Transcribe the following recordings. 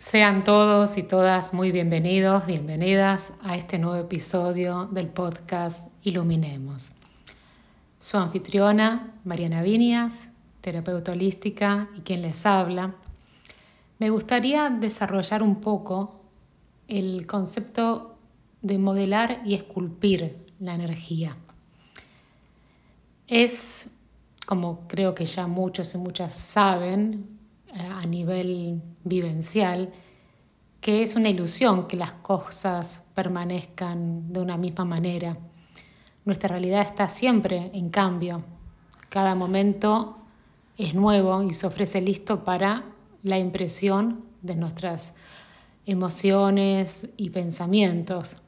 Sean todos y todas muy bienvenidos, bienvenidas a este nuevo episodio del podcast Iluminemos. Su anfitriona, Mariana Vinias, terapeuta holística y quien les habla, me gustaría desarrollar un poco el concepto de modelar y esculpir la energía. Es, como creo que ya muchos y muchas saben, a nivel vivencial, que es una ilusión que las cosas permanezcan de una misma manera. Nuestra realidad está siempre en cambio. Cada momento es nuevo y se ofrece listo para la impresión de nuestras emociones y pensamientos.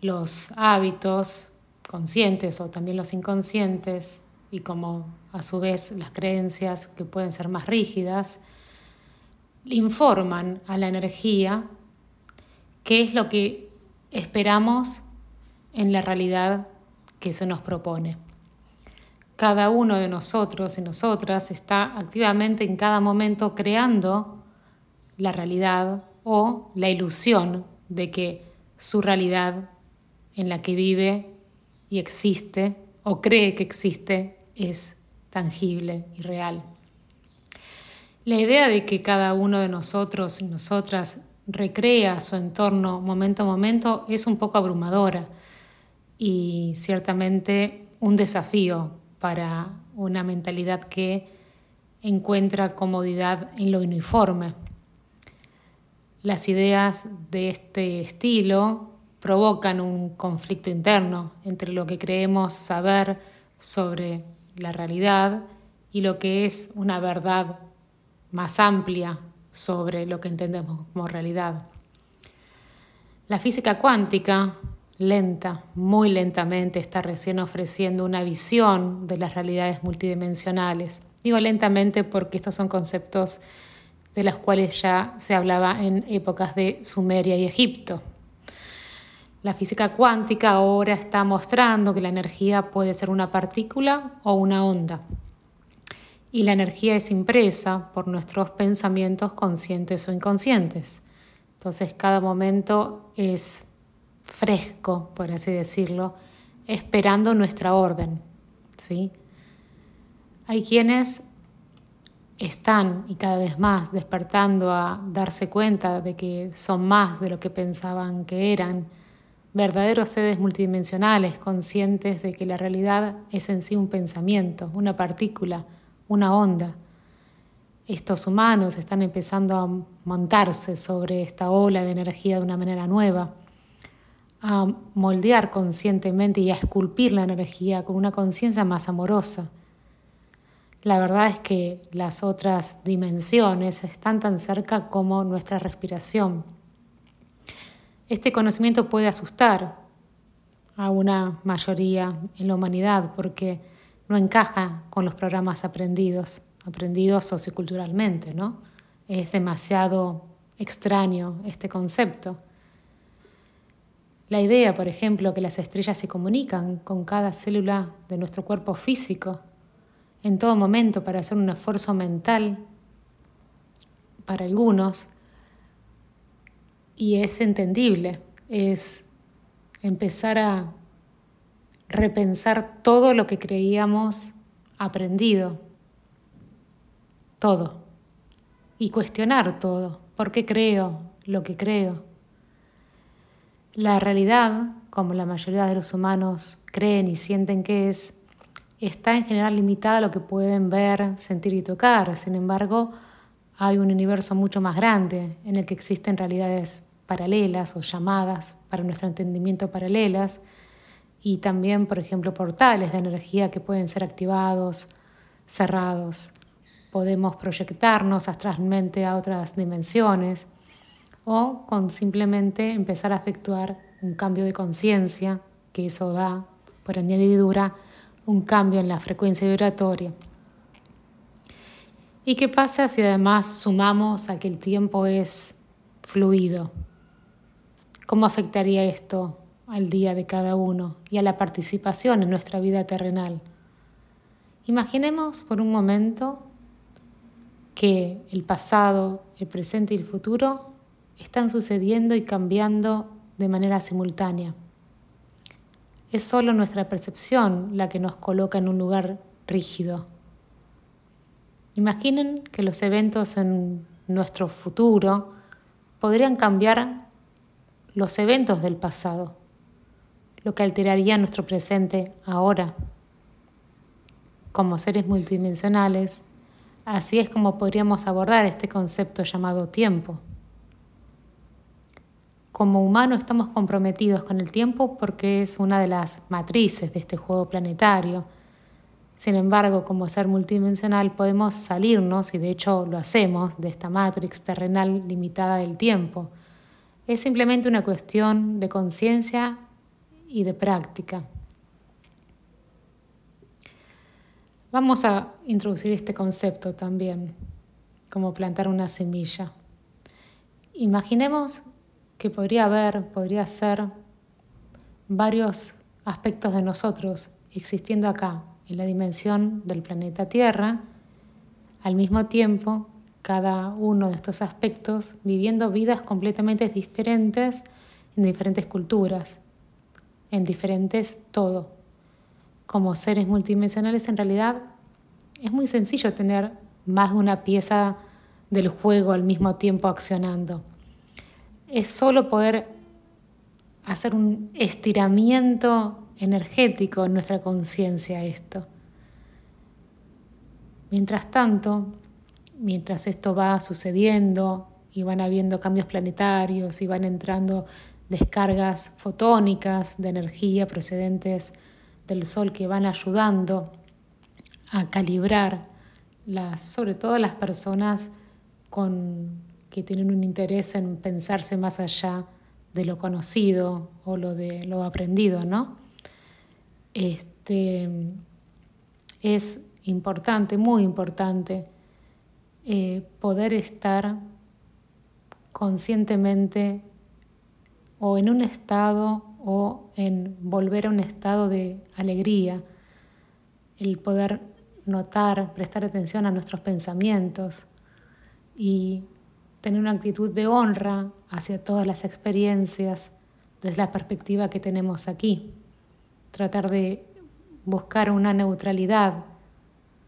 Los hábitos conscientes o también los inconscientes y como a su vez las creencias que pueden ser más rígidas, informan a la energía qué es lo que esperamos en la realidad que se nos propone. Cada uno de nosotros y nosotras está activamente en cada momento creando la realidad o la ilusión de que su realidad en la que vive y existe o cree que existe es tangible y real. La idea de que cada uno de nosotros y nosotras recrea su entorno momento a momento es un poco abrumadora y ciertamente un desafío para una mentalidad que encuentra comodidad en lo uniforme. Las ideas de este estilo provocan un conflicto interno entre lo que creemos saber sobre la realidad y lo que es una verdad más amplia sobre lo que entendemos como realidad. La física cuántica, lenta, muy lentamente, está recién ofreciendo una visión de las realidades multidimensionales. Digo lentamente porque estos son conceptos de los cuales ya se hablaba en épocas de Sumeria y Egipto. La física cuántica ahora está mostrando que la energía puede ser una partícula o una onda. Y la energía es impresa por nuestros pensamientos conscientes o inconscientes. Entonces cada momento es fresco, por así decirlo, esperando nuestra orden. ¿sí? Hay quienes están y cada vez más despertando a darse cuenta de que son más de lo que pensaban que eran verdaderos seres multidimensionales, conscientes de que la realidad es en sí un pensamiento, una partícula, una onda. Estos humanos están empezando a montarse sobre esta ola de energía de una manera nueva, a moldear conscientemente y a esculpir la energía con una conciencia más amorosa. La verdad es que las otras dimensiones están tan cerca como nuestra respiración este conocimiento puede asustar a una mayoría en la humanidad porque no encaja con los programas aprendidos, aprendidos socioculturalmente, ¿no? Es demasiado extraño este concepto. La idea, por ejemplo, que las estrellas se comunican con cada célula de nuestro cuerpo físico en todo momento para hacer un esfuerzo mental para algunos y es entendible, es empezar a repensar todo lo que creíamos aprendido, todo, y cuestionar todo, ¿por qué creo lo que creo? La realidad, como la mayoría de los humanos creen y sienten que es, está en general limitada a lo que pueden ver, sentir y tocar. Sin embargo, hay un universo mucho más grande en el que existen realidades paralelas o llamadas para nuestro entendimiento paralelas y también, por ejemplo, portales de energía que pueden ser activados, cerrados. Podemos proyectarnos astralmente a otras dimensiones o con simplemente empezar a efectuar un cambio de conciencia, que eso da, por añadidura, un cambio en la frecuencia vibratoria. ¿Y qué pasa si además sumamos a que el tiempo es fluido? ¿Cómo afectaría esto al día de cada uno y a la participación en nuestra vida terrenal? Imaginemos por un momento que el pasado, el presente y el futuro están sucediendo y cambiando de manera simultánea. Es solo nuestra percepción la que nos coloca en un lugar rígido. Imaginen que los eventos en nuestro futuro podrían cambiar los eventos del pasado, lo que alteraría nuestro presente ahora. Como seres multidimensionales, así es como podríamos abordar este concepto llamado tiempo. Como humanos estamos comprometidos con el tiempo porque es una de las matrices de este juego planetario. Sin embargo, como ser multidimensional podemos salirnos, y de hecho lo hacemos, de esta matrix terrenal limitada del tiempo. Es simplemente una cuestión de conciencia y de práctica. Vamos a introducir este concepto también, como plantar una semilla. Imaginemos que podría haber, podría ser varios aspectos de nosotros existiendo acá, en la dimensión del planeta Tierra, al mismo tiempo cada uno de estos aspectos viviendo vidas completamente diferentes en diferentes culturas, en diferentes todo. Como seres multidimensionales en realidad es muy sencillo tener más de una pieza del juego al mismo tiempo accionando. Es solo poder hacer un estiramiento energético en nuestra conciencia esto. Mientras tanto, mientras esto va sucediendo y van habiendo cambios planetarios y van entrando descargas fotónicas de energía procedentes del Sol que van ayudando a calibrar las, sobre todo las personas con, que tienen un interés en pensarse más allá de lo conocido o lo de lo aprendido, ¿no? Este, es importante, muy importante, eh, poder estar conscientemente o en un estado o en volver a un estado de alegría, el poder notar, prestar atención a nuestros pensamientos y tener una actitud de honra hacia todas las experiencias desde la perspectiva que tenemos aquí. Tratar de buscar una neutralidad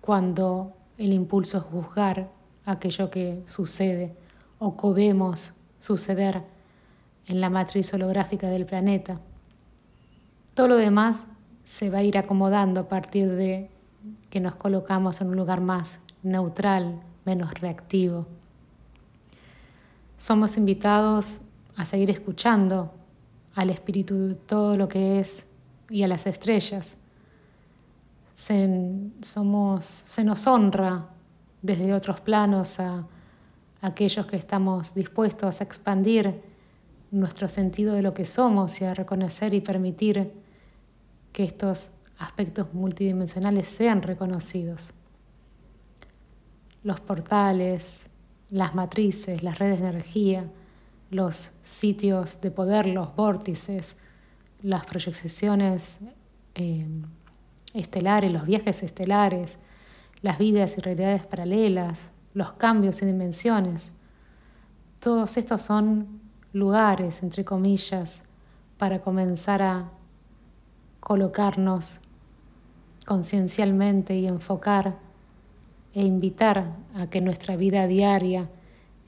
cuando el impulso es juzgar aquello que sucede o que vemos suceder en la matriz holográfica del planeta. Todo lo demás se va a ir acomodando a partir de que nos colocamos en un lugar más neutral, menos reactivo. Somos invitados a seguir escuchando al espíritu de todo lo que es y a las estrellas. Se, somos, se nos honra desde otros planos a, aquellos que estamos dispuestos a expandir nuestro sentido de lo que somos y a reconocer y permitir que estos aspectos multidimensionales sean reconocidos. Los portales, las matrices, las redes de energía, los sitios de poder, los vórtices, las proyecciones eh, estelares, los viajes estelares, las vidas y realidades paralelas, los cambios en dimensiones. Todos estos son lugares, entre comillas, para comenzar a colocarnos conciencialmente y enfocar e invitar a que nuestra vida diaria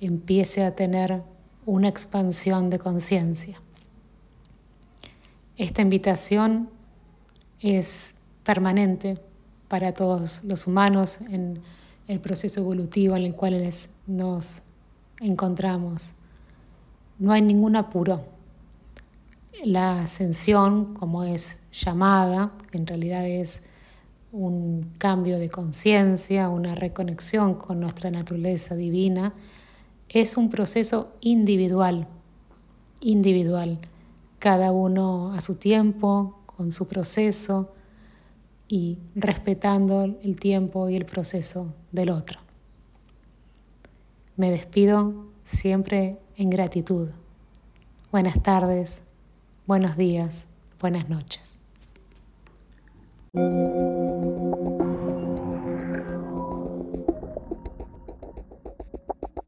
empiece a tener una expansión de conciencia. Esta invitación es permanente para todos los humanos en el proceso evolutivo en el cual nos encontramos. No hay ningún apuro. La ascensión, como es llamada, en realidad es un cambio de conciencia, una reconexión con nuestra naturaleza divina, es un proceso individual, individual, cada uno a su tiempo, con su proceso y respetando el tiempo y el proceso del otro. Me despido siempre en gratitud. Buenas tardes, buenos días, buenas noches.